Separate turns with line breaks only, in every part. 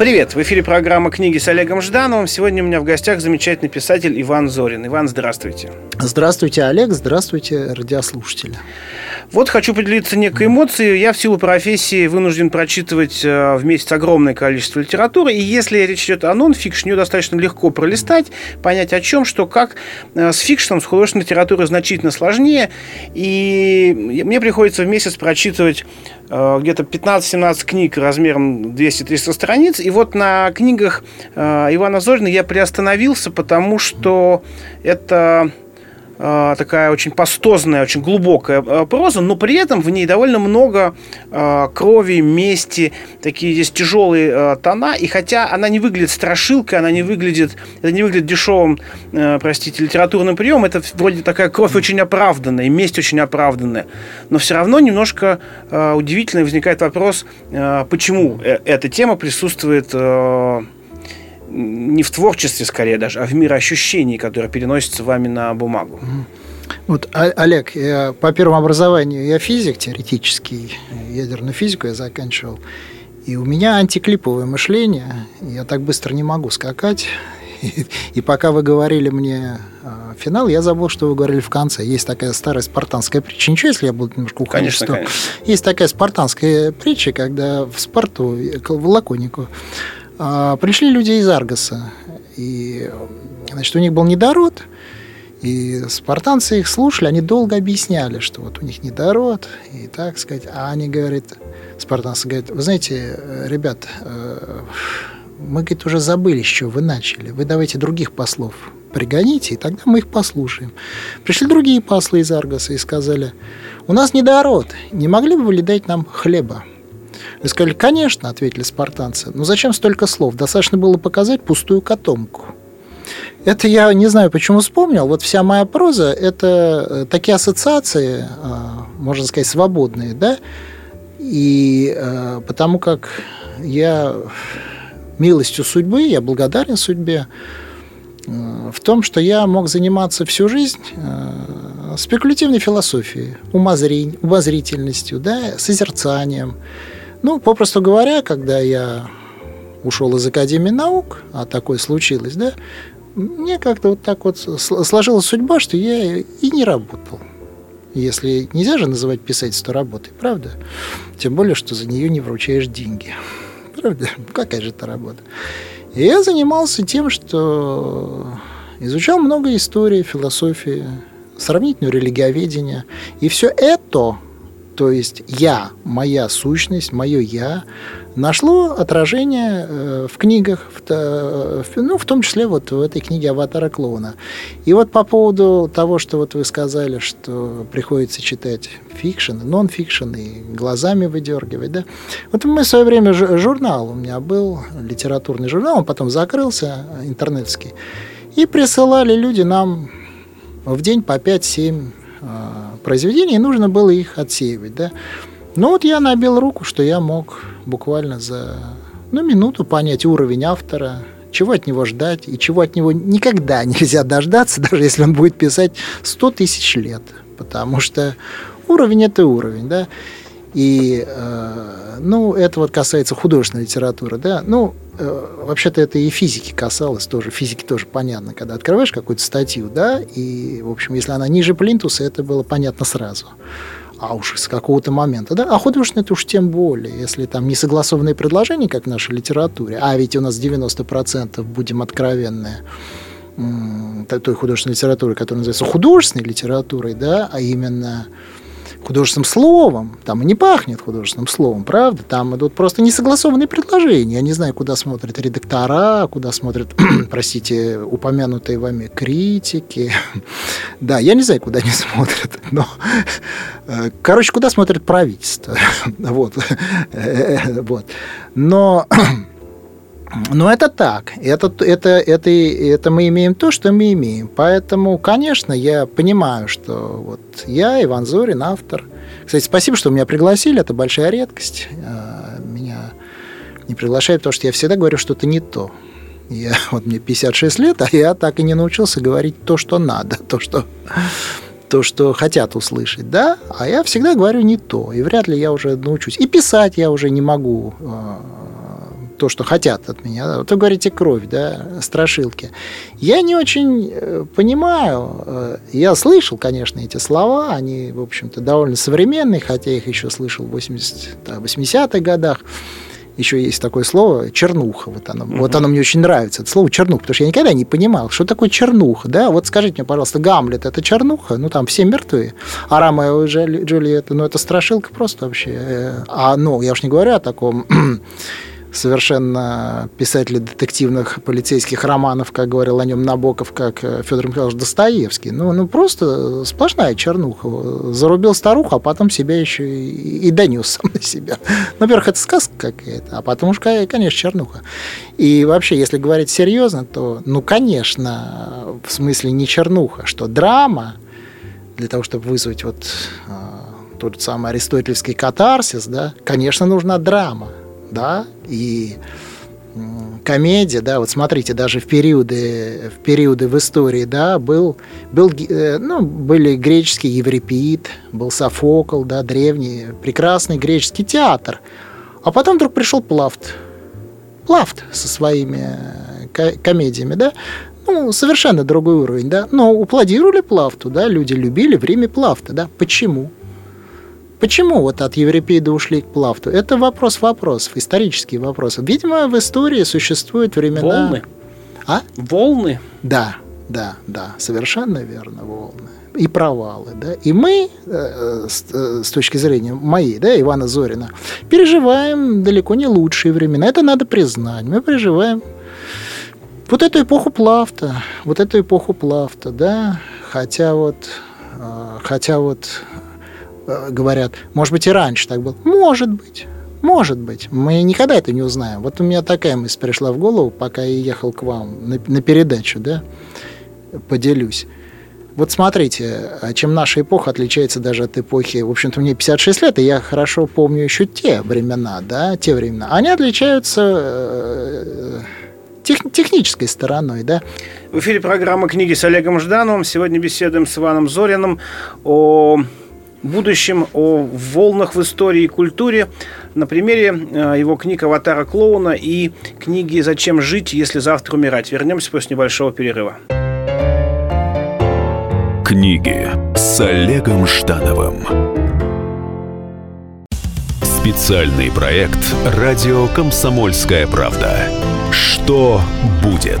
Привет! В эфире программа «Книги с Олегом Ждановым». Сегодня у меня в гостях замечательный писатель Иван Зорин. Иван, здравствуйте.
Здравствуйте, Олег. Здравствуйте, радиослушатели.
Вот хочу поделиться некой эмоцией. Я в силу профессии вынужден прочитывать э, в месяц огромное количество литературы. И если речь идет о нон-фикшне, ее достаточно легко пролистать, понять о чем, что, как. Э, с фикшном, с художественной литературой значительно сложнее. И мне приходится в месяц прочитывать где-то 15-17 книг размером 200-300 страниц. И вот на книгах Ивана Зорина я приостановился, потому что это Э, такая очень пастозная, очень глубокая э, проза, но при этом в ней довольно много э, крови, мести, такие здесь тяжелые тона, и хотя она не выглядит страшилкой, она не выглядит, это не выглядит дешевым, простите, литературным приемом, это вроде такая кровь очень оправданная, месть очень оправданная, но все равно немножко удивительно возникает вопрос, почему эта тема присутствует не в творчестве скорее даже, а в мироощущении, которое переносится вами на бумагу.
Вот, Олег, я, по первому образованию я физик теоретический, ядерную физику я заканчивал. И у меня антиклиповое мышление, я так быстро не могу скакать. И, и пока вы говорили мне э, финал, я забыл, что вы говорили в конце. Есть такая старая спартанская притча. Ничего, если я буду немножко уходить
конечно, что конечно.
Есть такая спартанская притча, когда в Спарту, в Лаконику, а, пришли люди из Аргоса, и значит, у них был недород, и спартанцы их слушали, они долго объясняли, что вот у них недород, и так сказать, а они говорят, спартанцы говорят, вы знаете, ребят, э, мы, говорит, уже забыли, с чего вы начали. Вы давайте других послов пригоните, и тогда мы их послушаем. Пришли другие послы из Аргоса и сказали, у нас недород, не могли бы вы дать нам хлеба? Вы сказали, конечно, ответили спартанцы. Но зачем столько слов? Достаточно было показать пустую котомку. Это я не знаю, почему вспомнил. Вот вся моя проза – это э, такие ассоциации, э, можно сказать, свободные, да? И э, потому как я милостью судьбы, я благодарен судьбе в том, что я мог заниматься всю жизнь спекулятивной философией, умозрительностью, да, созерцанием, ну, попросту говоря, когда я ушел из Академии наук, а такое случилось, да, мне как-то вот так вот сложилась судьба, что я и не работал. Если нельзя же называть писательство работой, правда? Тем более, что за нее не вручаешь деньги. Правда? Какая же это работа? И я занимался тем, что изучал много истории, философии, сравнительного религиоведения. И все это то есть я, моя сущность, мое я, нашло отражение э, в книгах, в, ну, в том числе вот в этой книге «Аватара клоуна». И вот по поводу того, что вот вы сказали, что приходится читать фикшн, нон-фикшн и глазами выдергивать, да. Вот мы в свое время журнал у меня был, литературный журнал, он потом закрылся, интернетский, и присылали люди нам в день по 5-7 произведений, и нужно было их отсеивать. Да? Но вот я набил руку, что я мог буквально за ну, минуту понять уровень автора, чего от него ждать и чего от него никогда нельзя дождаться, даже если он будет писать 100 тысяч лет. Потому что уровень – это уровень. Да? И, э, ну, это вот касается художественной литературы, да. Ну, вообще-то это и физики касалось тоже. Физики тоже понятно, когда открываешь какую-то статью, да, и, в общем, если она ниже плинтуса, это было понятно сразу. А уж с какого-то момента, да. А художественное это уж тем более, если там не согласованные предложения, как в нашей литературе, а ведь у нас 90% будем откровенны, той художественной литературы, которая называется художественной литературой, да, а именно художественным словом, там и не пахнет художественным словом, правда? Там идут просто несогласованные предложения. Я не знаю, куда смотрят редактора, куда смотрят, простите, упомянутые вами критики. да, я не знаю, куда они смотрят, но, э, короче, куда смотрит правительство. вот. вот. Но но это так. Это, это, это, это мы имеем то, что мы имеем. Поэтому, конечно, я понимаю, что вот я, Иван Зорин, автор. Кстати, спасибо, что меня пригласили. Это большая редкость. А, меня не приглашают, потому что я всегда говорю что-то не то. Я, вот мне 56 лет, а я так и не научился говорить то, что надо, то, что, то, что хотят услышать, да, а я всегда говорю не то, и вряд ли я уже научусь. И писать я уже не могу а, то, что хотят от меня. Вот вы говорите кровь, да, страшилки. Я не очень э, понимаю, э, я слышал, конечно, эти слова, они, в общем-то, довольно современные, хотя их еще слышал в 80, да, 80-х годах еще есть такое слово чернуха. Вот оно, угу. вот оно мне очень нравится, это слово чернуха, потому что я никогда не понимал, что такое чернуха. Да? Вот скажите мне, пожалуйста, Гамлет это чернуха? Ну там все мертвые. А Ромео и Джульетта, ну это страшилка просто вообще. Э, а ну, я уж не говорю о таком совершенно писатели детективных полицейских романов, как говорил о нем Набоков, как э, Федор Михайлович Достоевский. Ну, ну просто сплошная чернуха. Зарубил старуху, а потом себя еще и, и донес сам на себя. Ну, во-первых, это сказка какая-то, а потом уж, конечно, чернуха. И вообще, если говорить серьезно, то, ну, конечно, в смысле не чернуха, что драма для того, чтобы вызвать вот а, тот самый аристотельский катарсис, да, конечно, нужна драма да, и комедия, да, вот смотрите, даже в периоды, в периоды в истории, да, был, был, э, ну, были греческий Еврипид, был Софокл, да, древний, прекрасный греческий театр. А потом вдруг пришел Плафт. Плафт со своими э, комедиями, да, ну, совершенно другой уровень, да, но уплодировали Плафту, да, люди любили время Плафта, да, почему? Почему вот от Еврипида ушли к Плафту? Это вопрос вопросов, исторический вопрос. Видимо, в истории существуют времена...
Волны?
А?
Волны?
Да, да, да, совершенно верно, волны. И провалы, да. И мы, э, с, э, с точки зрения моей, да, Ивана Зорина, переживаем далеко не лучшие времена. Это надо признать. Мы переживаем вот эту эпоху Плафта, вот эту эпоху Плафта, да, хотя вот, э, хотя вот говорят, может быть, и раньше так было. Может быть. Может быть. Мы никогда это не узнаем. Вот у меня такая мысль пришла в голову, пока я ехал к вам на, на передачу, да, поделюсь. Вот смотрите, а чем наша эпоха отличается даже от эпохи, в общем-то, мне 56 лет, и я хорошо помню еще те времена, да, те времена. Они отличаются э, тех, технической стороной, да.
В эфире программа «Книги с Олегом Ждановым». Сегодня беседуем с Иваном Зориным о будущем, о волнах в истории и культуре на примере э, его книг «Аватара клоуна» и книги «Зачем жить, если завтра умирать». Вернемся после небольшого перерыва.
Книги с Олегом Ждановым. Специальный проект «Радио Комсомольская правда». Что будет?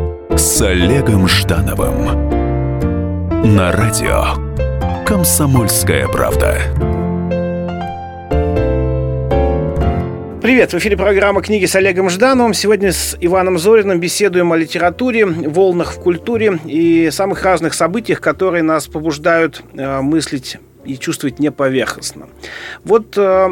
с Олегом Ждановым на радио «Комсомольская правда».
Привет, в эфире программа «Книги с Олегом Ждановым». Сегодня с Иваном Зориным беседуем о литературе, волнах в культуре и самых разных событиях, которые нас побуждают э, мыслить и чувствовать неповерхностно. Вот э,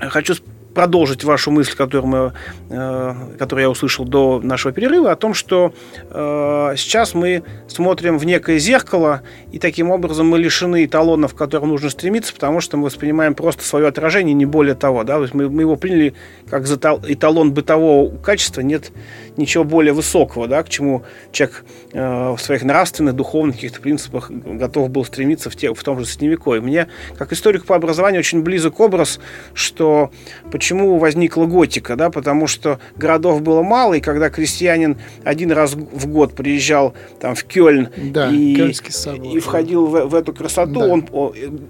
хочу продолжить вашу мысль, которую, мы, э, которую я услышал до нашего перерыва, о том, что э, сейчас мы смотрим в некое зеркало, и таким образом мы лишены эталонов, к которым нужно стремиться, потому что мы воспринимаем просто свое отражение, не более того. Да? То есть мы, мы его приняли как за эталон бытового качества, нет ничего более высокого, да, к чему человек э, в своих нравственных, духовных каких-то принципах готов был стремиться в, те, в том же Средневековье. Мне, как историку по образованию, очень близок образ, что почему возникла готика, да, потому что городов было мало, и когда крестьянин один раз в год приезжал там, в Кёльн
да,
и, и входил в, в эту красоту, да. он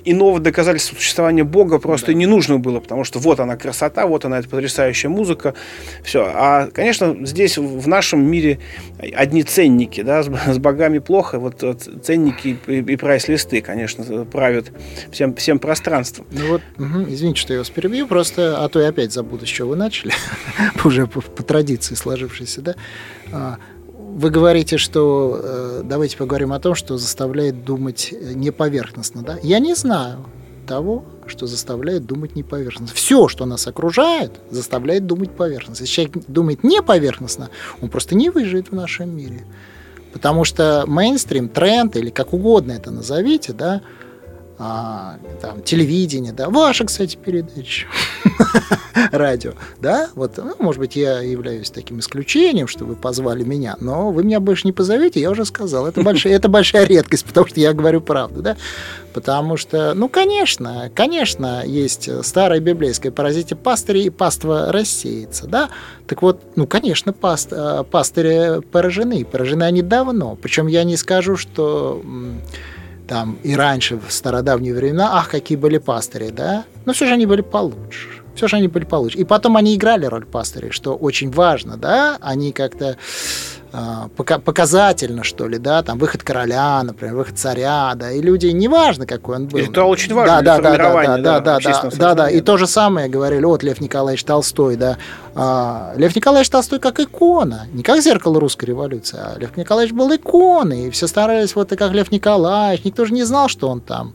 иного доказательства существования Бога просто да. не нужно было, потому что вот она красота, вот она эта потрясающая музыка, все. А, конечно, здесь здесь в нашем мире одни ценники, да, с, с богами плохо, вот, вот ценники и, и прайс-листы, конечно, правят всем, всем пространством.
Ну вот, угу, извините, что я вас перебью, просто, а то я опять забуду, с чего вы начали, уже по, по традиции сложившейся, да. А, вы говорите, что э, давайте поговорим о том, что заставляет думать не поверхностно, да? Я не знаю того, что заставляет думать не поверхностно. Все, что нас окружает, заставляет думать поверхностно. Если человек думает не поверхностно, он просто не выживет в нашем мире. Потому что мейнстрим, тренд, или как угодно это назовите, да, а, там, телевидение, да, ваша, кстати, передача, радио, да, вот, ну, может быть, я являюсь таким исключением, что вы позвали меня, но вы меня больше не позовете, я уже сказал, это большая, это большая редкость, потому что я говорю правду, да, потому что, ну, конечно, конечно, есть старое библейское «поразите пастыри, и паства рассеется», да, так вот, ну, конечно, паст, э, пастыри поражены, поражены они давно, причем я не скажу, что там и раньше, в стародавние времена, ах, какие были пастыри, да, но все же они были получше. Все же они были получше. И потом они играли роль пастырей, что очень важно, да, они как-то а, показательно, что ли, да, там выход короля, например, выход царя, да, и люди, неважно, какой он был.
И это очень важно
да, для да, формирования, да, да, да, да, да, да, да, и то же самое говорили, вот Лев Николаевич Толстой, да, а, Лев Николаевич Толстой как икона, не как зеркало русской революции, а Лев Николаевич был иконой, и все старались вот и как Лев Николаевич, никто же не знал, что он там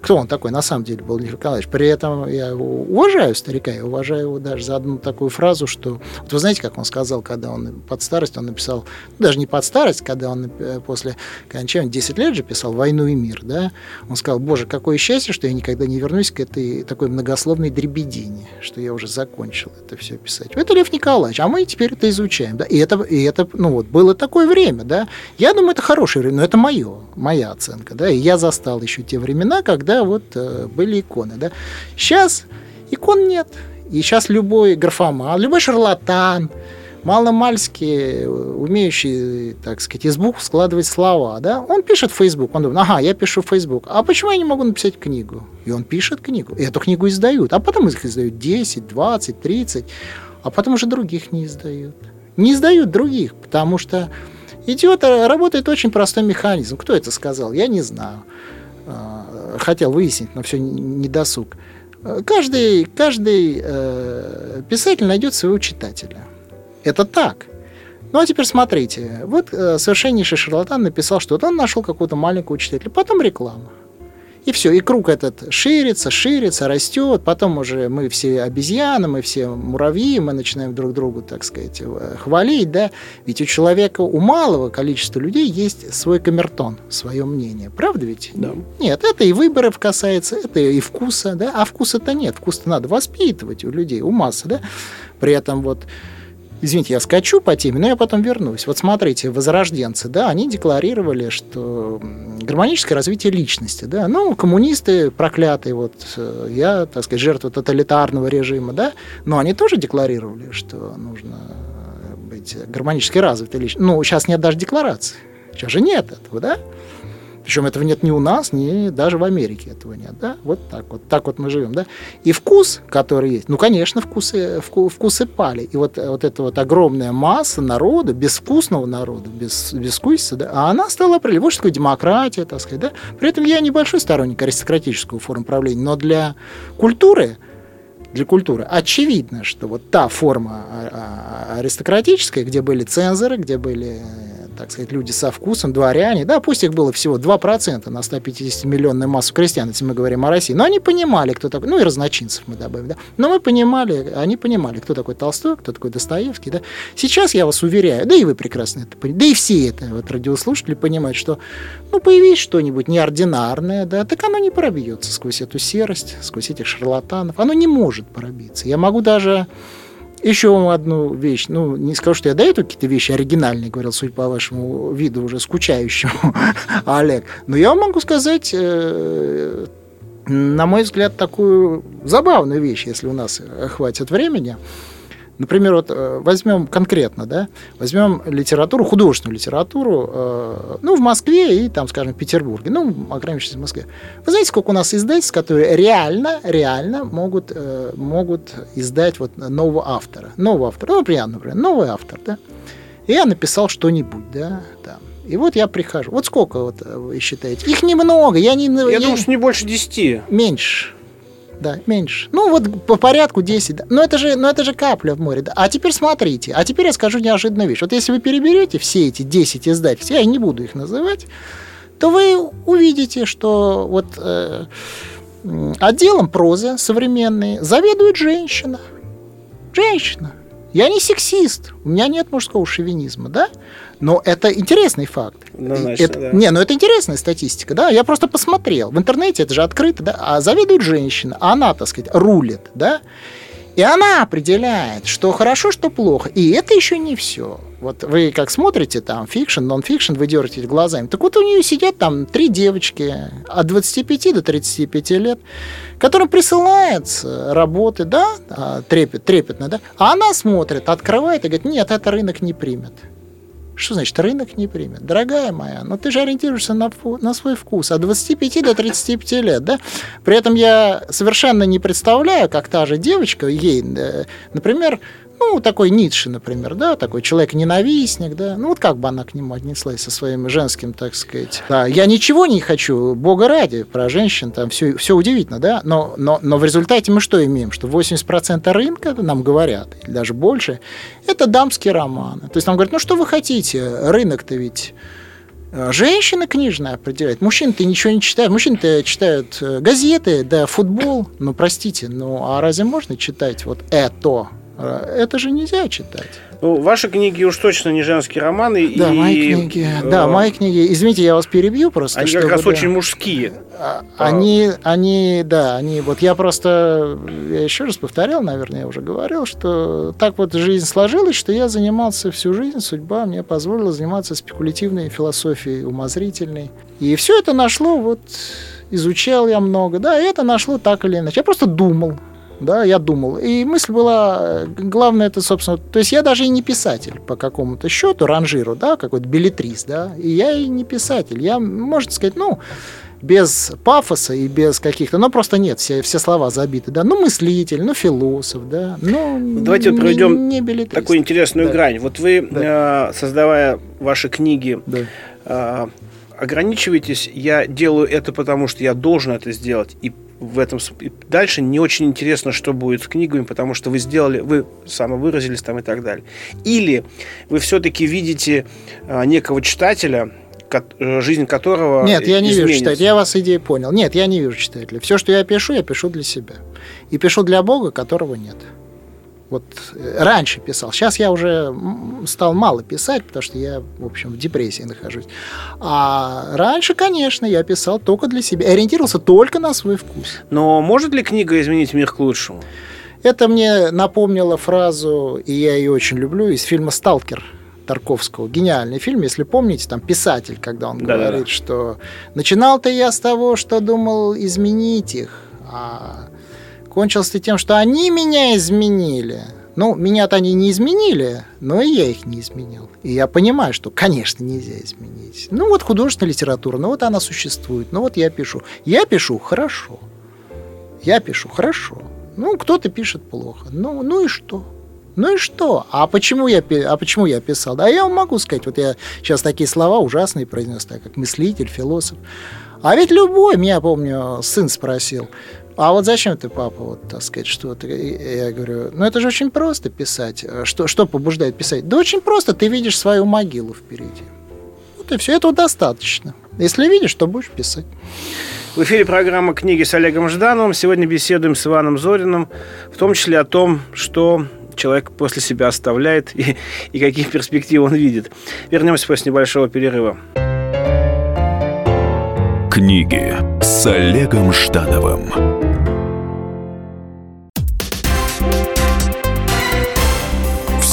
кто он такой на самом деле был Лев Николаевич. При этом я уважаю старика, я уважаю его даже за одну такую фразу, что... Вот вы знаете, как он сказал, когда он под старость, он написал, ну, даже не под старость, когда он э, после окончания, 10 лет же писал «Войну и мир», да, он сказал, боже, какое счастье, что я никогда не вернусь к этой такой многословной дребедине, что я уже закончил это все писать. Это Лев Николаевич, а мы теперь это изучаем, да, и это, и это ну вот, было такое время, да, я думаю, это хорошее время, но это мое, моя оценка, да, и я застал еще те времена, когда когда вот э, были иконы. Да? Сейчас икон нет. И сейчас любой графоман, любой шарлатан, маломальски умеющий, так сказать, из букв складывать слова, да, он пишет в Facebook, он думает, ага, я пишу в Facebook, а почему я не могу написать книгу? И он пишет книгу, и эту книгу издают, а потом их издают 10, 20, 30, а потом уже других не издают. Не издают других, потому что идет, работает очень простой механизм. Кто это сказал? Я не знаю. Хотел выяснить, но все не досуг. Каждый, каждый э, писатель найдет своего читателя. Это так. Ну а теперь смотрите, вот э, совершеннейший шарлатан написал, что вот он нашел какого-то маленького читателя, потом реклама. И все, и круг этот ширится, ширится, растет. Потом уже мы все обезьяны, мы все муравьи, мы начинаем друг другу, так сказать, э, хвалить, да. Ведь у человека, у малого количества людей есть свой камертон, свое мнение. Правда ведь?
Да.
Нет, это и выборов касается, это и вкуса, да. А вкуса-то нет. Вкус-то надо воспитывать у людей, у массы, да. При этом вот Извините, я скачу по теме, но я потом вернусь. Вот смотрите, возрожденцы, да, они декларировали, что гармоническое развитие личности, да, ну, коммунисты проклятые, вот э, я, так сказать, жертва тоталитарного режима, да, но они тоже декларировали, что нужно быть гармонически развитой личностью. Ну, сейчас нет даже декларации, сейчас же нет этого, да, причем этого нет ни у нас, ни даже в Америке этого нет. Да? Вот так вот. Так вот мы живем. Да? И вкус, который есть, ну, конечно, вкусы, вку, вкусы пали. И вот, вот эта вот огромная масса народа, безвкусного народа, без, безвкусица, да, а она стала определять. Вот что такое демократия, так сказать. Да? При этом я небольшой сторонник аристократического формы правления, но для культуры для культуры. Очевидно, что вот та форма а, а, аристократическая, где были цензоры, где были так сказать, люди со вкусом, дворяне, да, пусть их было всего 2% на 150-миллионную массу крестьян, если мы говорим о России, но они понимали, кто такой, ну и разночинцев мы добавим, да, но мы понимали, они понимали, кто такой Толстой, кто такой Достоевский, да. Сейчас я вас уверяю, да и вы прекрасно это понимаете, да и все это вот радиослушатели понимают, что, ну, появись что-нибудь неординарное, да, так оно не пробьется сквозь эту серость, сквозь этих шарлатанов, оно не может пробиться. Я могу даже еще вам одну вещь. Ну, не скажу, что я даю какие-то вещи оригинальные, говорил, судя по вашему виду, уже скучающему, Олег. Но я вам могу сказать, э, на мой взгляд, такую забавную вещь, если у нас хватит времени – Например, вот э, возьмем конкретно, да, возьмем литературу, художественную литературу, э, ну, в Москве и там, скажем, в Петербурге, ну, ограничиваясь в Москве. Вы знаете, сколько у нас издательств, которые реально, реально могут, э, могут издать вот нового автора, нового автора, ну, например, например, новый автор, да, и я написал что-нибудь, да, там, и вот я прихожу. Вот сколько вот вы считаете? Их немного. Я, не,
я, я думаю, что не больше десяти.
Меньше. Да, меньше. Ну, вот по порядку 10, да. Но это же, но это же капля в море, да. А теперь смотрите, а теперь я скажу неожиданную вещь. Вот если вы переберете все эти 10 издательств, я не буду их называть, то вы увидите, что вот э, отделом прозы современной заведует женщина. Женщина. Я не сексист, у меня нет мужского шовинизма, да? Но это интересный факт. Ну, значит, это, да. Не, ну это интересная статистика, да? Я просто посмотрел. В интернете это же открыто, да? А заведует женщина, а она, так сказать, рулит, да? И она определяет, что хорошо, что плохо. И это еще не все. Вот вы как смотрите там фикшн, нон-фикшн, вы дергаете глазами. Так вот у нее сидят там три девочки от 25 до 35 лет, которым присылаются работы, да, а, трепет, трепетно, да, а она смотрит, открывает и говорит, нет, это рынок не примет. Что значит рынок не примет? Дорогая моя, но ну ты же ориентируешься на, на свой вкус от 25 до 35 лет, да? При этом я совершенно не представляю, как та же девочка, ей, э, например, ну, такой Ницше, например, да, такой человек-ненавистник, да, ну, вот как бы она к нему отнеслась со своим женским, так сказать. Да, я ничего не хочу, бога ради, про женщин там все, все удивительно, да, но, но, но в результате мы что имеем? Что 80% рынка, нам говорят, или даже больше, это дамские романы. То есть нам говорят, ну, что вы хотите, рынок-то ведь э, Женщины книжные определяют. Мужчины-то ничего не читают. Мужчины-то читают э, газеты, да, футбол. Ну, простите, ну а разве можно читать вот это? А, это же нельзя читать.
Ну, ваши книги уж точно не женские романы.
Да, и, мои книги. Э, да, мои книги. Извините, я вас перебью просто.
Они как раз да, очень мужские.
А, они, они, да, они. Вот я просто, я еще раз повторял, наверное, я уже говорил, что так вот жизнь сложилась, что я занимался всю жизнь, судьба мне позволила заниматься спекулятивной философией, умозрительной. И все это нашло вот изучал я много, да, и это нашло так или иначе. Я просто думал, да, я думал. И мысль была, главное это, собственно, то есть я даже и не писатель по какому-то счету, ранжиру, да, какой-то билетрис, да, и я и не писатель. Я, можно сказать, ну, без пафоса и без каких-то, ну просто нет, все, все слова забиты, да, ну мыслитель, ну философ, да, ну
давайте вот проведем не, не такую интересную да. грань. Вот вы да. э, создавая ваши книги, да. э, ограничиваетесь, я делаю это потому, что я должен это сделать, и в этом дальше не очень интересно, что будет с книгами, потому что вы сделали, вы самовыразились там и так далее. Или вы все-таки видите а, некого читателя, э, жизнь которого
Нет, я не изменится. вижу читателя. Я вас идею понял. Нет, я не вижу читателя. Все, что я пишу, я пишу для себя. И пишу для Бога, которого нет. Вот э, раньше писал. Сейчас я уже стал мало писать, потому что я, в общем, в депрессии нахожусь. А раньше, конечно, я писал только для себя. Ориентировался только на свой вкус.
Но может ли книга изменить мир к лучшему?
Это мне напомнило фразу, и я ее очень люблю, из фильма «Сталкер». Тарковского. Гениальный фильм, если помните, там писатель, когда он да, говорит, да. что начинал-то я с того, что думал изменить их, а кончился тем, что они меня изменили. Ну, меня-то они не изменили, но и я их не изменил. И я понимаю, что, конечно, нельзя изменить. Ну, вот художественная литература, ну, вот она существует, ну, вот я пишу. Я пишу хорошо. Я пишу хорошо. Ну, кто-то пишет плохо. Ну, ну и что? Ну и что? А почему я, а почему я писал? Да я вам могу сказать, вот я сейчас такие слова ужасные произнес, так как мыслитель, философ. А ведь любой, меня, помню, сын спросил, а вот зачем ты, папа, вот, так сказать, что ты... Я говорю, ну это же очень просто писать. Что, что побуждает писать? Да очень просто, ты видишь свою могилу впереди. Вот и все, этого достаточно. Если видишь, то будешь писать.
В эфире программа «Книги с Олегом Ждановым». Сегодня беседуем с Иваном Зориным, в том числе о том, что человек после себя оставляет и, и какие перспективы он видит. Вернемся после небольшого перерыва.
Книги с Олегом Ждановым.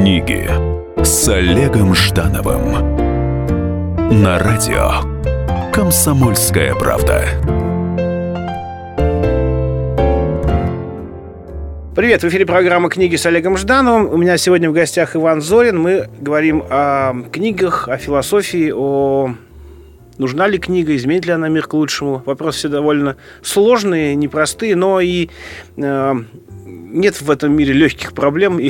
Книги с Олегом Ждановым на радио «Комсомольская правда».
Привет, в эфире программа «Книги с Олегом Ждановым». У меня сегодня в гостях Иван Зорин. Мы говорим о книгах, о философии, о нужна ли книга, изменит ли она мир к лучшему. Вопросы все довольно сложные, непростые, но и э, нет в этом мире легких проблем и,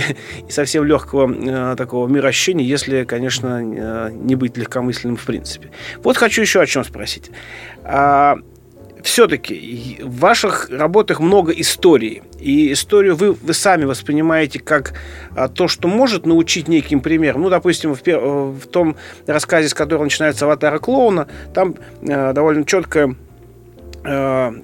и совсем легкого э, такого мироощущения, если, конечно, э, не быть легкомысленным в принципе. Вот хочу еще о чем спросить. А, все-таки в ваших работах много истории. И историю вы, вы сами воспринимаете как а, то, что может научить неким примером. Ну, допустим, в, в том рассказе, с которого начинается «Аватара клоуна», там а, довольно четкая Э,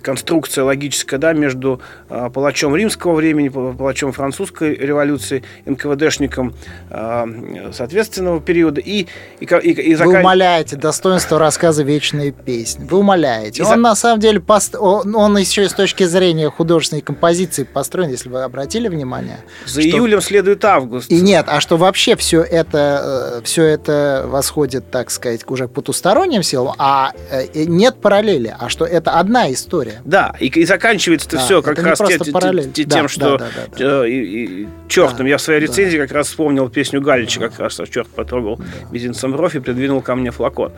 конструкция логическая да, между э, палачом римского времени, палачом французской революции, НКВДшником э, соответственного периода. И, и, и,
и закан... Вы умоляете достоинство рассказа «Вечная песня». Вы умоляете. И он за... на самом деле, пост... он, он еще с точки зрения художественной композиции построен, если вы обратили внимание.
За что... июлем следует август.
И нет, а что вообще все это, все это восходит, так сказать, уже к потусторонним силам, а нет параллели, а что это одна история.
Да, и, и заканчивается это да, все как раз те, те, те, да, тем, что да, да, да, да. И, и, чертом. Да, я в своей рецензии да. как раз вспомнил песню Галича, как раз черт потрогал да. мизинцем бровь и придвинул ко мне флакон.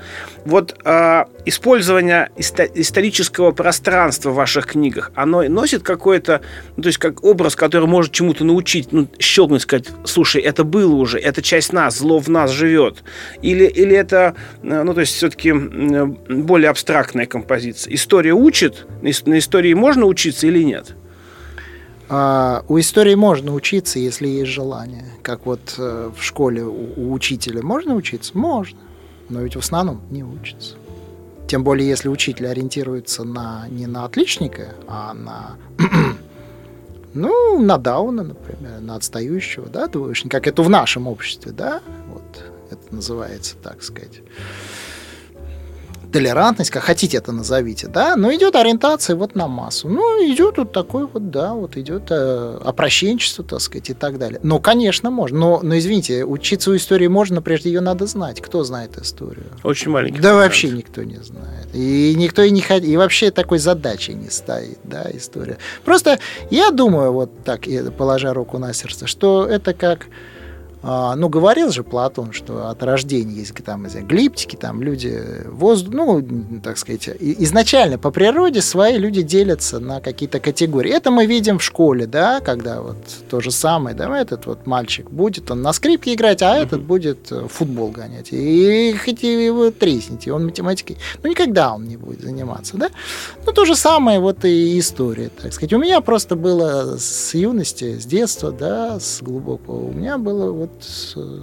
Вот а, использование исто- исторического пространства в ваших книгах, оно носит какой-то, ну, то есть как образ, который может чему-то научить, ну, щелкнуть, сказать, слушай, это было уже, это часть нас, зло в нас живет. Или, или это, э, ну, то есть все-таки более абстрактная композиция. История учит, на истории можно учиться или нет?
А, у истории можно учиться, если есть желание. Как вот э, в школе у, у учителя можно учиться? Можно. Но ведь в основном не учится. Тем более, если учитель ориентируется на, не на отличника, а на, ну, на Дауна, например, на отстающего, да, двоечника, как это в нашем обществе, да, вот это называется, так сказать толерантность, как хотите это назовите, да, но идет ориентация вот на массу. Ну, идет вот такой вот, да, вот идет э, опрощенчество, так сказать, и так далее. Но, конечно, можно. Но, но извините, учиться у истории можно, но прежде ее надо знать. Кто знает историю?
Очень маленький.
Да процент. вообще никто не знает. И никто и не хотит, и вообще такой задачи не стоит, да, история. Просто я думаю, вот так, положа руку на сердце, что это как а, ну, говорил же Платон, что от рождения есть там глиптики, там люди воздух, ну, так сказать, изначально по природе свои люди делятся на какие-то категории. Это мы видим в школе, да, когда вот то же самое, да, этот вот мальчик будет он на скрипке играть, а этот будет э, футбол гонять. И хоть его тресните, он математикой, ну, никогда он не будет заниматься, да. Ну, то же самое вот и история, так сказать. У меня просто было с юности, с детства, да, с глубокого, у меня было вот Э,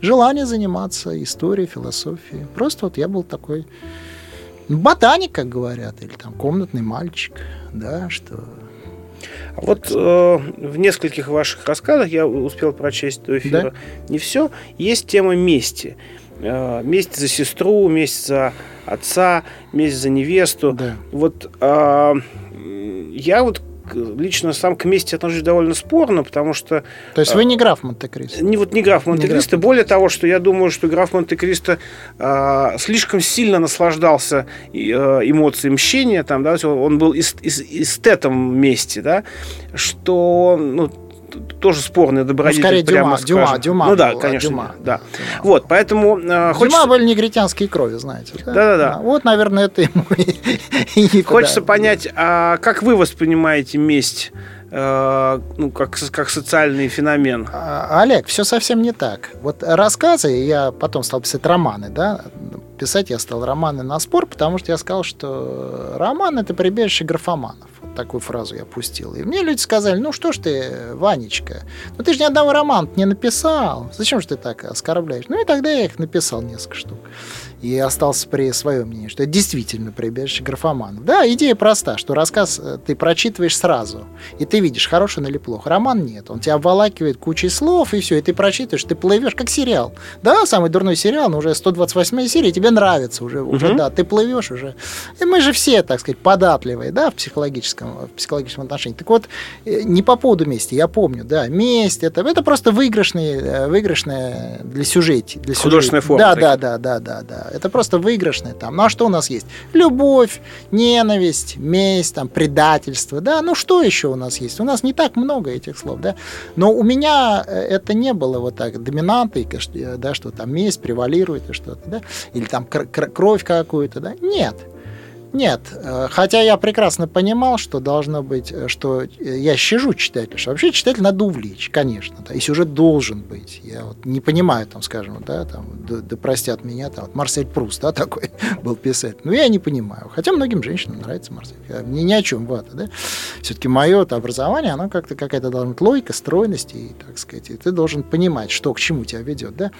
желание заниматься историей, философией. Просто вот я был такой ботаник, как говорят, или там комнатный мальчик, да, что
а вот э, в нескольких ваших рассказах я успел прочесть до эфира да? не все. Есть тема мести. Э, месть за сестру, месть за отца, месть за невесту. Да. Вот э, я вот лично сам к мести отношусь довольно спорно, потому что...
То есть вы не граф Монте-Кристо?
Не, вот не граф Монте-Кристо. Более того, что я думаю, что граф Монте-Кристо э, слишком сильно наслаждался э, эмоцией мщения, там, да, он был эстетом мести, да, что ну, тоже спорный добродетель, ну, скорее прямо Дюма, Дюма, Дюма. Ну да, конечно, Дюма, да. Дюма. Вот, поэтому...
Э, хочется... Дюма были негритянские крови, знаете.
Да-да-да.
Вот, наверное, это ему
и Хочется понять, а как вы воспринимаете месть? Э, ну, как, как социальный феномен.
А, Олег, все совсем не так. Вот рассказы, я потом стал писать романы, да, писать я стал романы на спор, потому что я сказал, что роман – это прибежище графоманов. Такую фразу я пустил. И мне люди сказали, ну что ж ты, Ванечка, ну ты же ни одного романа не написал. Зачем же ты так оскорбляешь? Ну и тогда я их написал несколько штук и остался при своем мнении, что это действительно прибежище графоманов. Да, идея проста, что рассказ э, ты прочитываешь сразу, и ты видишь, хороший он или плохо. Роман нет, он тебя обволакивает кучей слов, и все, и ты прочитываешь, ты плывешь, как сериал. Да, самый дурной сериал, но уже 128 серия, тебе нравится уже, уже угу. да, ты плывешь уже. И мы же все, так сказать, податливые, да, в психологическом, в психологическом отношении. Так вот, э, не по поводу мести, я помню, да, месть, это, это просто выигрышные, э, выигрышная для сюжета. Для
Художественная
сюжет.
форма.
Да, да, да, да, да, да. Это просто выигрышное там. Ну а что у нас есть? Любовь, ненависть, месть, там, предательство. Да, ну что еще у нас есть? У нас не так много этих слов, да. Но у меня э, это не было вот так доминантой, да, что там месть превалирует и что-то, да. Или там кровь какую-то, да. Нет. Нет, э, хотя я прекрасно понимал, что должно быть, э, что я щажу читателя, что вообще читатель надо увлечь, конечно, да, и сюжет должен быть. Я вот не понимаю, там, скажем, да, там, да, да простят меня, там, вот Марсель Пруст, да, такой был писатель, но я не понимаю, хотя многим женщинам нравится Марсель, мне ни о чем вата, да, все-таки мое образование, оно как-то какая-то должна быть логика, стройность, и, так сказать, и ты должен понимать, что к чему тебя ведет, да.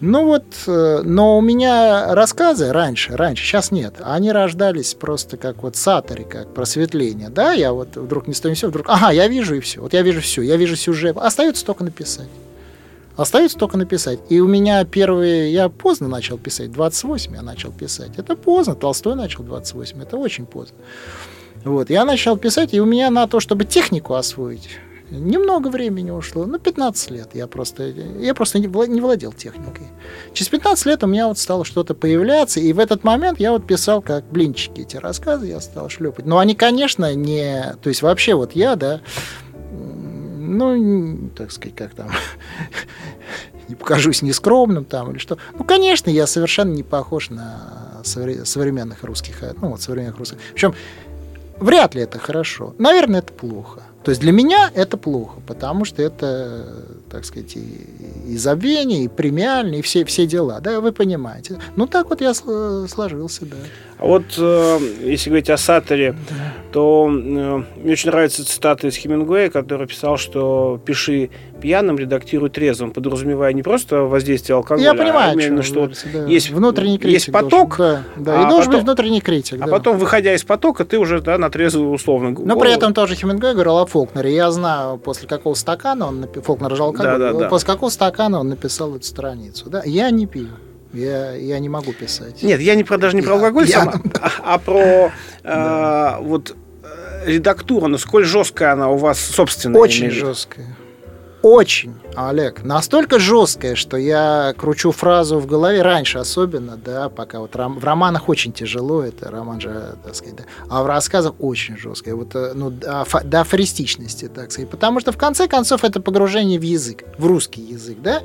Ну вот, э, но у меня рассказы раньше, раньше, сейчас нет, они рождались есть просто как вот сатори, как просветление. Да, я вот вдруг не стою все, вдруг, ага, я вижу и все. Вот я вижу все, я вижу сюжет. Остается только написать. Остается только написать. И у меня первые... Я поздно начал писать. 28 я начал писать. Это поздно. Толстой начал 28. Это очень поздно. Вот. Я начал писать, и у меня на то, чтобы технику освоить, Немного времени ушло, ну, 15 лет. Я просто, я просто не владел техникой. Через 15 лет у меня вот стало что-то появляться, и в этот момент я вот писал как блинчики эти рассказы, я стал шлепать. Но они, конечно, не... То есть вообще вот я, да, ну, так сказать, как там, не покажусь нескромным там или что. Ну, конечно, я совершенно не похож на современных русских, ну, вот современных русских. Причем вряд ли это хорошо. Наверное, это плохо. То есть для меня это плохо, потому что это, так сказать, и, и забвение, и премиальные, и все, все дела, да, вы понимаете. Ну, так вот я сложился, да.
А вот э, если говорить о Саторе, да. то э, мне очень нравится цитата из Хемингуэя, который писал, что пиши пьяным, редактируй трезвым, подразумевая не просто воздействие алкоголя,
Я понимаю,
а именно, что
говорите, да. есть внутренний критик,
есть поток,
должен, да, да, а и должен потом, быть внутренний критик,
а потом выходя из потока, ты уже да, на трезвую условно.
Но при этом тоже Хемингуэй говорил о Фолкнере. Я знаю, после какого стакана он написал, Фолкнер жал да, да, да. после какого стакана он написал эту страницу. Да? Я не пью. Я, я не могу писать.
Нет, я не про, даже не про алкоголь я, сама, я... а, а про э, вот э, редактура, ну сколь жесткая она у вас собственная?
Очень жесткая. Очень, Олег, настолько жесткая, что я кручу фразу в голове раньше особенно, да, пока вот ром, в романах очень тяжело, это роман же, так сказать, да, а в рассказах очень жесткая, вот, э, ну, до, до афористичности, так сказать, потому что в конце концов это погружение в язык, в русский язык, да,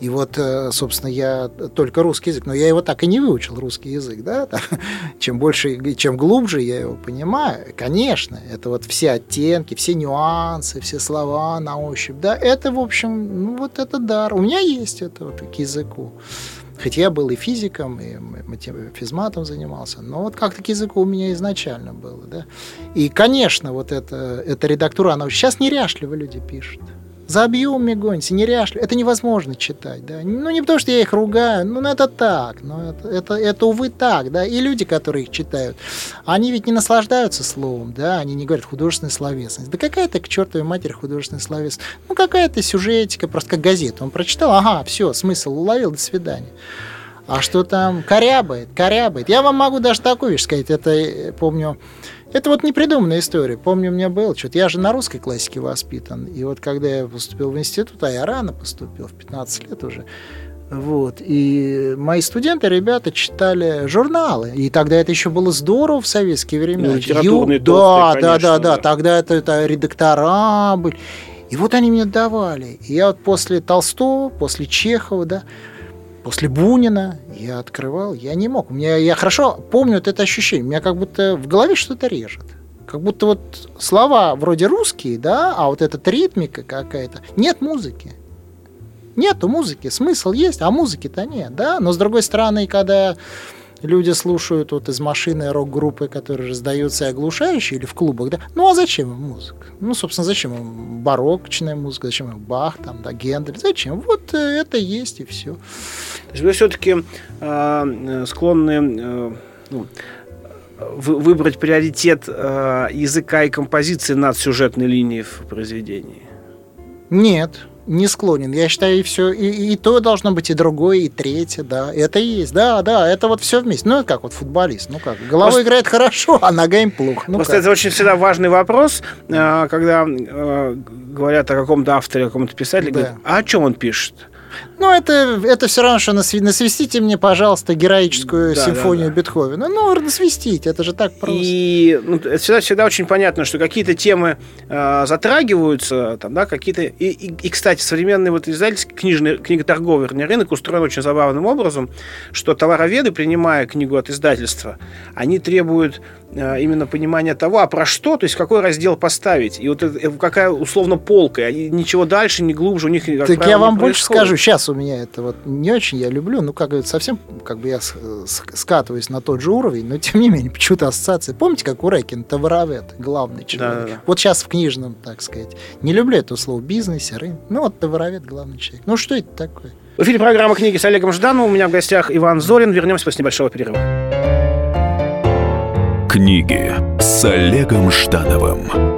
и вот, э, собственно, я только русский язык, но я его так и не выучил, русский язык, да, чем больше, чем глубже я его понимаю, конечно, это вот все оттенки, все нюансы, все слова на ощупь, да, это, в общем, ну, вот это дар. У меня есть это вот к языку. Хотя я был и физиком, и физматом занимался, но вот как-то к языку у меня изначально было, да. И, конечно, вот эта, эта редактура, она сейчас неряшливо люди пишут за объемами гонятся, неряшливо. Это невозможно читать, да. Ну, не потому, что я их ругаю, ну, это так, ну, это, это, это, увы, так, да. И люди, которые их читают, они ведь не наслаждаются словом, да, они не говорят художественная словесность. Да какая-то к чертовой матери художественная словесность. Ну, какая-то сюжетика, просто как газета. Он прочитал, ага, все, смысл уловил, до свидания. А что там корябает, корябает. Я вам могу даже такую вещь сказать. Это, э, помню, это вот непридуманная история. Помню, у меня было что-то. Я же на русской классике воспитан. И вот когда я поступил в институт, а я рано поступил, в 15 лет уже, вот. И мои студенты, ребята, читали журналы. И тогда это еще было здорово в советские времена. Ну,
литературные
Ю... Да, конечно, да, да, да. Тогда это, это редактора были. И вот они мне давали. И я вот после Толстого, после Чехова, да, после Бунина я открывал, я не мог. У меня, я хорошо помню вот это ощущение. У меня как будто в голове что-то режет. Как будто вот слова вроде русские, да, а вот эта ритмика какая-то. Нет музыки. Нету музыки. Смысл есть, а музыки-то нет, да. Но с другой стороны, когда люди слушают вот из машины рок-группы, которые раздаются и оглушающие, или в клубах, да, ну а зачем им музыка? Ну, собственно, зачем им барокчная музыка, зачем им Бах, там, да, Гендель, зачем? Вот э, это есть и все.
То есть вы все-таки э, склонны э, ну, выбрать приоритет э, языка и композиции над сюжетной линией в произведении?
Нет, не склонен. Я считаю, и все, и, и то должно быть, и другое, и третье, да. Это и есть, да, да, это вот все вместе. Ну, это как вот футболист, ну как, головой Просто... играет хорошо, а ногами плохо. Ну,
Просто как? это очень всегда важный вопрос, э, когда э, говорят о каком-то авторе, о каком-то писателе, да. говорят, а о чем он пишет?
Ну, это, это все равно, что насвистите мне, пожалуйста, героическую да, симфонию да, да. Бетховена. Ну, насвистите, это же так просто.
И ну, это всегда, всегда очень понятно, что какие-то темы э, затрагиваются, там, да, какие-то... И, и, и, кстати, современный вот издательский книжный, книготорговый рынок устроен очень забавным образом, что товароведы, принимая книгу от издательства, они требуют Э, именно понимание того, а про что, то есть какой раздел поставить. И вот это, э, какая условно полка. И ничего дальше, не глубже у них, как
Так правило, я вам больше скажу, сейчас у меня это вот не очень я люблю, ну, как говорится, совсем как бы я скатываюсь на тот же уровень, но тем не менее, почему-то ассоциация. Помните, как у Рекин, Таваровед, главный человек? Да, да, да. Вот сейчас в книжном, так сказать. Не люблю это слово бизнесе, рынок. Ну, вот Таваровед, главный человек. Ну, что это такое?
В эфире программа «Книги» с Олегом Ждановым. У меня в гостях Иван Зорин. Вернемся после небольшого перерыва.
Книги с Олегом Ждановым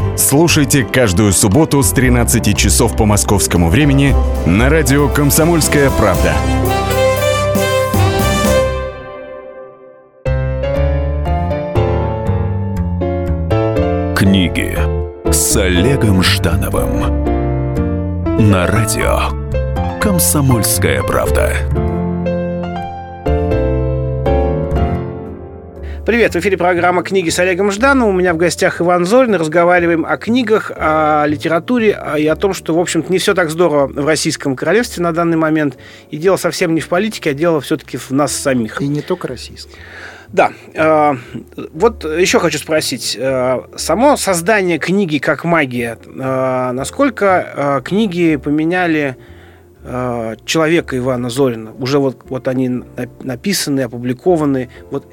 Слушайте каждую субботу с 13 часов по московскому времени на радио «Комсомольская правда».
Книги с Олегом Ждановым на радио «Комсомольская правда».
Привет, в эфире программа «Книги с Олегом Ждановым». У меня в гостях Иван Зорин. Разговариваем о книгах, о литературе и о том, что, в общем-то, не все так здорово в Российском королевстве на данный момент. И дело совсем не в политике, а дело все-таки в нас самих.
И не только российском.
Да. Э, вот еще хочу спросить. Э, само создание книги как магия, э, насколько книги поменяли человека Ивана Зорина. Уже вот, вот они написаны, опубликованы. Вот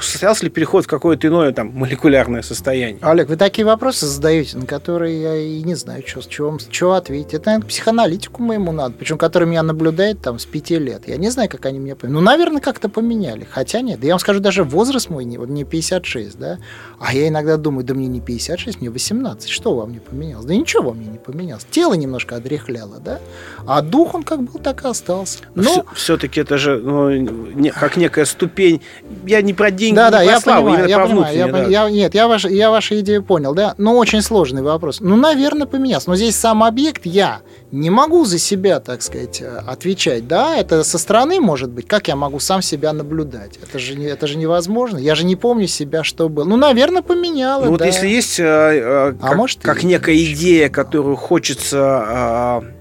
состоялся ли переход в какое-то иное там молекулярное состояние?
Олег, вы такие вопросы задаете, на которые я и не знаю, что, что, что ответить. Это, наверное, психоаналитику моему надо, причем который меня наблюдает там с пяти лет. Я не знаю, как они меня поменяли. Ну, наверное, как-то поменяли. Хотя нет. Да я вам скажу, даже возраст мой, не, вот мне 56, да, а я иногда думаю, да мне не 56, мне 18. Что во мне поменялось? Да ничего во мне не поменялось. Тело немножко одрехляло, да, а дух он как был, так и остался.
Но... Все-таки это же ну, не, как некая ступень. Я не про деньги,
да, да, я славу, понимаю, я понимаю, я, да. я, нет, я, ваш, я вашу идею понял, да, но очень сложный вопрос. Ну, наверное, поменялся, но здесь сам объект я не могу за себя, так сказать, отвечать, да, это со стороны может быть, как я могу сам себя наблюдать, это же, это же невозможно, я же не помню себя, что было. Ну, наверное, поменяло,
Ну,
да.
вот если есть э, э, а как, может, как некая идея, которую хочется э,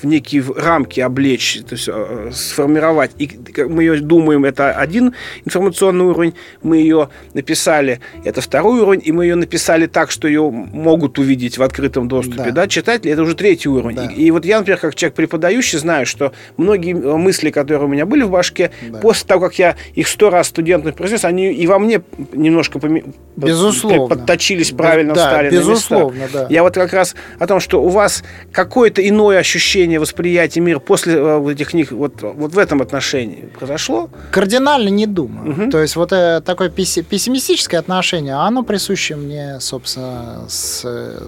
в некие рамки облечь, то есть э, сформировать. И мы ее думаем, это один информационный уровень, мы ее написали, это второй уровень, и мы ее написали так, что ее могут увидеть в открытом доступе, да, да читатели, это уже третий уровень. Да. И, и вот я, например, как человек преподающий, знаю, что многие э, мысли, которые у меня были в башке, да. после того, как я их сто раз студентам произнес, они и во мне немножко поме...
безусловно.
подточились правильно,
да,
стали
безусловно, на места.
Да. Я вот как раз о том, что у вас какое-то иное ощущение изменение восприятия мира после э, этих книг вот, вот в этом отношении произошло?
Кардинально не думаю. Угу. То есть вот э, такое пессимистическое отношение, оно присуще мне, собственно, с,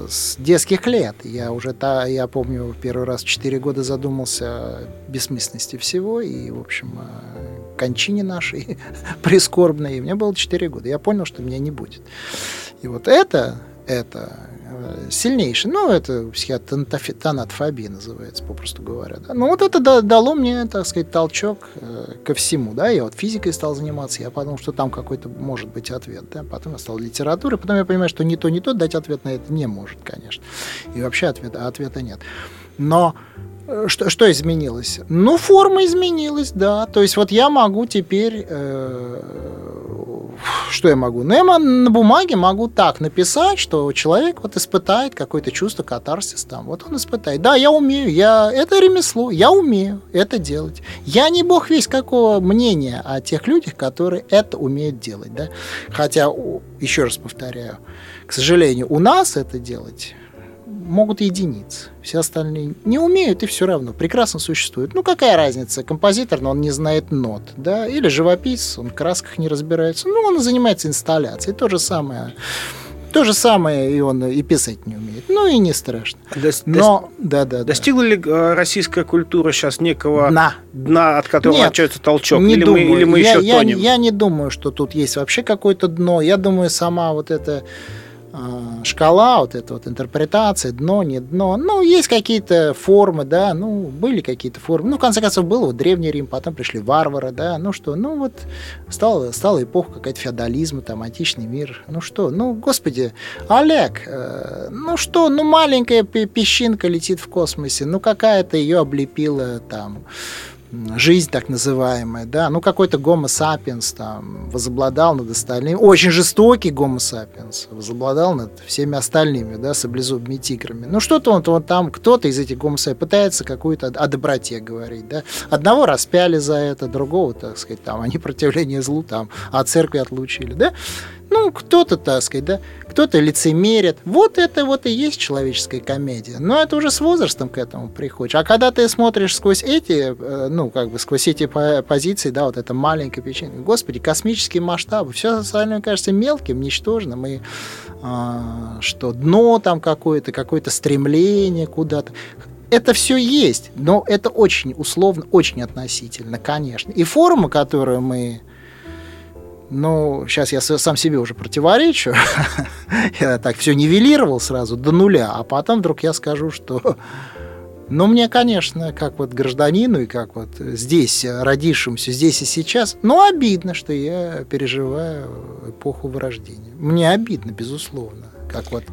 с детских лет. Я уже, та, я помню, первый раз в 4 года задумался о бессмысленности всего и, в общем, кончине нашей прискорбной. И мне было 4 года. Я понял, что меня не будет. И вот это это сильнейший. Ну, это психиатр тонатофобия называется, попросту говоря. Да. Ну, вот это дало мне, так сказать, толчок э, ко всему. Да. Я вот физикой стал заниматься, я подумал, что там какой-то может быть ответ. Да. Потом я стал литературой, потом я понимаю, что ни то, ни то дать ответ на это не может, конечно. И вообще ответа, ответа нет. Но э, что, что изменилось? Ну, форма изменилась, да. То есть вот я могу теперь э, что я могу? Ну, я на бумаге могу так написать, что человек вот испытает какое-то чувство катарсис там. Вот он испытает. Да, я умею, я... это ремесло, я умею это делать. Я не бог весь какого мнения о тех людях, которые это умеют делать, да. Хотя, еще раз повторяю, к сожалению, у нас это делать могут единицы. Все остальные не умеют и все равно прекрасно существуют. Ну, какая разница? Композитор, но он не знает нот, да? Или живописец, он в красках не разбирается. Ну, он занимается инсталляцией. То же самое то же самое и он и писать не умеет. Ну и не страшно.
Но, да, да, Достигла да. ли э, российская культура сейчас некого дна, дна от которого Нет, начнется толчок?
Не или, думаю. Мы, или мы я, еще я, тонем? Я не думаю, что тут есть вообще какое-то дно. Я думаю, сама вот эта шкала, вот эта вот интерпретация, дно, не дно. Ну, есть какие-то формы, да, ну, были какие-то формы. Ну, в конце концов, был вот Древний Рим, потом пришли варвары, да, ну что, ну вот стала, стала эпоха какая-то феодализма, там, античный мир. Ну что, ну, господи, Олег, э, ну что, ну, маленькая песчинка летит в космосе, ну, какая-то ее облепила там жизнь так называемая, да, ну какой-то гомо сапиенс там возобладал над остальными, очень жестокий гомо сапиенс возобладал над всеми остальными, да, саблезубыми тиграми. Ну что-то он, он там, кто-то из этих гомо пытается какую-то о доброте говорить, да. Одного распяли за это, другого, так сказать, там, они противление злу там, а церкви отлучили, да. Ну, кто-то, так сказать, да, кто-то лицемерит. Вот это вот и есть человеческая комедия. Но это уже с возрастом к этому приходишь. А когда ты смотришь сквозь эти, э, ну, как бы сквозь эти позиции, да, вот это маленькое печенье, господи, космические масштабы, все остальное кажется мелким, ничтожным, и а, что дно там какое-то, какое-то стремление куда-то это все есть, но это очень условно, очень относительно, конечно. И форма, которую мы ну, сейчас я сам себе уже противоречу. я так все нивелировал сразу до нуля, а потом вдруг я скажу, что ну, мне, конечно, как вот гражданину и как вот здесь родившемуся, здесь и сейчас, ну, обидно, что я переживаю эпоху вырождения. Мне обидно, безусловно. Как вот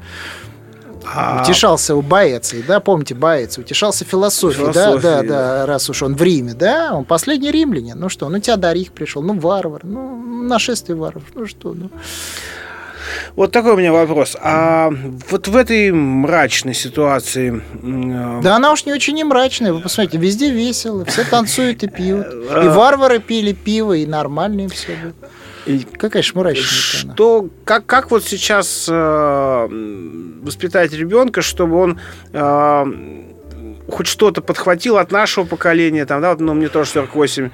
а... Утешался у Боэций, да, помните Боэций, утешался философией, да, да, да, раз уж он в Риме, да, он последний римлянин, ну что, ну Теодорих пришел, ну варвар, ну нашествие варваров, ну что, ну...
Вот такой у меня вопрос. А вот в этой мрачной ситуации...
Э, да она уж не очень не мрачная. Вы посмотрите, везде весело, все танцуют и пьют. И варвары пили пиво, и нормальные все было. И Какая шмурачная
Что, как, как вот сейчас э, воспитать ребенка, чтобы он э, хоть что-то подхватил от нашего поколения, там, да, вот, ну, мне тоже 48,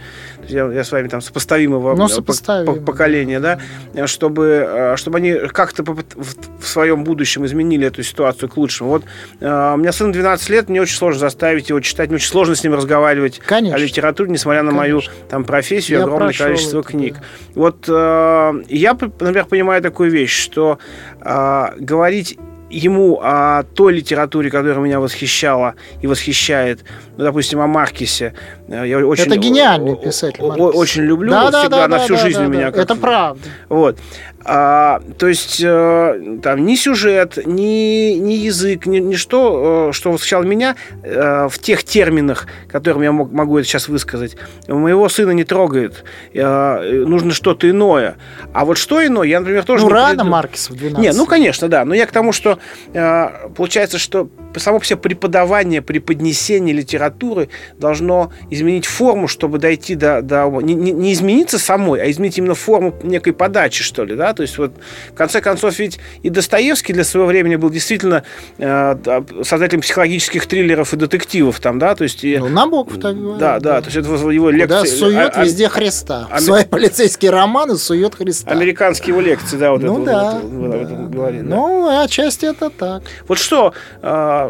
я, я с вами там сопоставимого
ну, сопоставим.
поколения, да, чтобы, э, чтобы они как-то в своем будущем изменили эту ситуацию к лучшему. Вот э, у меня сын 12 лет, мне очень сложно заставить его читать, мне очень сложно с ним разговаривать
Конечно.
о литературе, несмотря на Конечно. мою там профессию, я огромное количество это, книг. Да. Вот э, я, например, понимаю такую вещь, что говорить ему о той литературе, которая меня восхищала и восхищает, ну, допустим, о Маркисе.
Э, я очень, это гениальный писатель.
Маркис. Очень люблю, да, да, всегда да, на всю да, жизнь
да,
у меня.
Да. Это правда.
Вот. А, то есть э, там ни сюжет, ни, ни язык, ни, ни что, э, что восхищало меня э, в тех терминах, которыми я мог, могу это сейчас высказать, моего сына не трогает. Э, нужно что-то иное. А вот что иное, я, например, тоже...
Ну, не рано приду... Маркес в 12.
Не, ну, конечно, да. Но я к тому, что э, получается, что само себе преподавание, преподнесение литературы должно изменить форму, чтобы дойти до... до не, не, не измениться самой, а изменить именно форму некой подачи, что ли, да, то есть вот в конце концов ведь и Достоевский для своего времени был действительно э, создателем психологических триллеров и детективов там, да, то есть... И,
ну, Набоков так говорит.
Да, да, то есть это его лекции... Да,
сует а, везде Христа. А, Свои полицейские романы сует Христа.
Американские его лекции, да, вот
ну,
это,
да, вот, вот, да, вот, вот, говорит, Ну, да. отчасти это так.
Вот что э,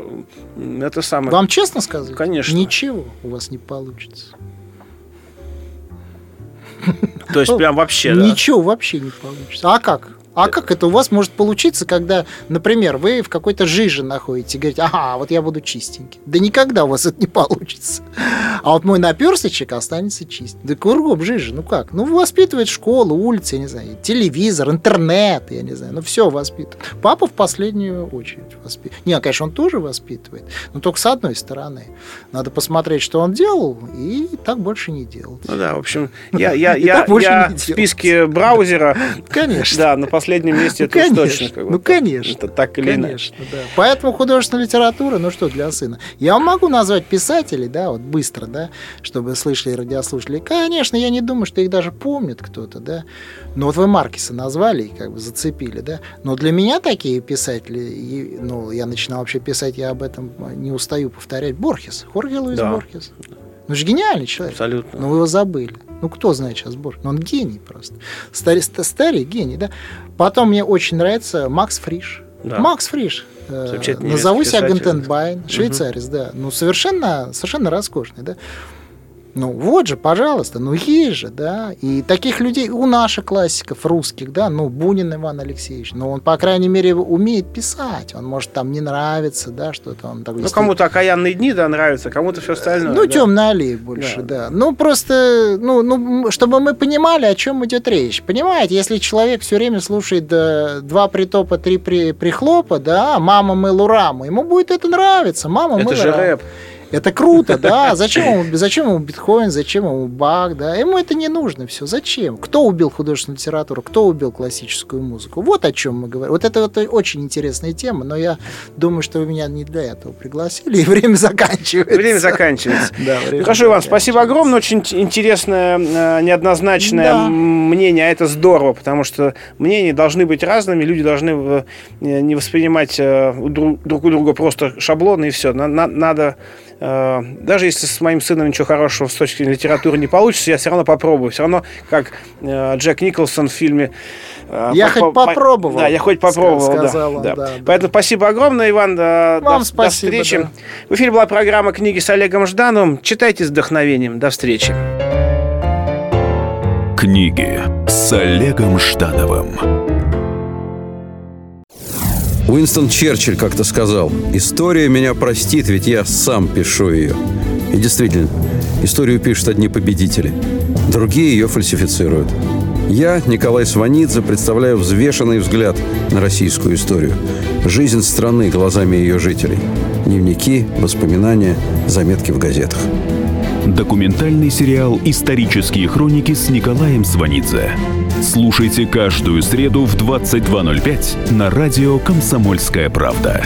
это самое...
Вам честно сказать?
Конечно.
Ничего у вас не получится.
То есть прям вообще, да?
Ничего вообще не получится. А как? А как это у вас может получиться, когда, например, вы в какой-то жиже находите и говорите, ага, вот я буду чистенький. Да никогда у вас это не получится. А вот мой наперсточек останется чист. Да кругом жиже, ну как? Ну, воспитывает школа, улица, я не знаю, телевизор, интернет, я не знаю, ну все воспитывает. Папа в последнюю очередь воспитывает. Не, конечно, он тоже воспитывает, но только с одной стороны. Надо посмотреть, что он делал, и так больше не делать.
Ну да, в общем, я, я, я, я в списке браузера.
Конечно.
Да, на последнем месте
ну,
это
конечно,
точно. Как бы,
ну, конечно.
Это так или
конечно, иначе. Да. Поэтому художественная литература, ну что, для сына. Я могу назвать писателей, да, вот быстро, да, чтобы слышали радиослушатели. Конечно, я не думаю, что их даже помнит кто-то, да. Но вот вы Маркиса назвали и как бы зацепили, да. Но для меня такие писатели, ну, я начинал вообще писать, я об этом не устаю повторять. Борхес, Хорге Луис да. Борхес. Ну же гениальный человек.
Абсолютно.
Но вы его забыли. Ну, кто знает сейчас Борхес? Ну, он гений просто. Старый, старый гений, да. Потом мне очень нравится Макс Фриш. Да. Макс Фриш. Э, назову себя Гантенбайн, швейцарец, угу. да. Ну, совершенно, совершенно роскошный, да. Ну вот же, пожалуйста, ну есть же, да. И таких людей у наших классиков русских, да, ну Бунин Иван Алексеевич, ну он, по крайней мере, умеет писать. Он может там не нравится, да, что-то он такой.
Ну кому-то окаянные дни, да, нравится, кому-то все остальное.
Ну, да. темный аллей больше, да. да. Ну просто, ну, ну, чтобы мы понимали, о чем идет речь. Понимаете, если человек все время слушает да, два притопа, три при, прихлопа, да, мама мылу раму, ему будет это нравиться. Мама
это же рэп.
Это круто, да. Зачем ему, зачем ему биткоин, зачем ему баг, да? Ему это не нужно все. Зачем? Кто убил художественную литературу? Кто убил классическую музыку? Вот о чем мы говорим. Вот это вот очень интересная тема, но я думаю, что вы меня не для этого пригласили, и время заканчивается.
Время заканчивается. Да, время Хорошо, Иван, спасибо огромное. Очень интересное, э, неоднозначное да. мнение. А это здорово, потому что мнения должны быть разными, люди должны э, не воспринимать э, друг у друга просто шаблоны и все. Надо даже если с моим сыном ничего хорошего с точки зрения литературы не получится, я все равно попробую. Все равно, как э, Джек Николсон в фильме...
Э, я по, хоть попробовал.
Да, я хоть попробовал, сказал да, да. да. Поэтому спасибо огромное, Иван.
Вам до, спасибо, до встречи. Да.
В эфире была программа «Книги с Олегом Ждановым». Читайте с вдохновением. До встречи.
Книги с Олегом Ждановым.
Уинстон Черчилль как-то сказал, «История меня простит, ведь я сам пишу ее». И действительно, историю пишут одни победители, другие ее фальсифицируют. Я, Николай Сванидзе, представляю взвешенный взгляд на российскую историю. Жизнь страны глазами ее жителей. Дневники, воспоминания, заметки в газетах.
Документальный сериал «Исторические хроники» с Николаем Сванидзе. Слушайте каждую среду в 22.05 на радио «Комсомольская правда».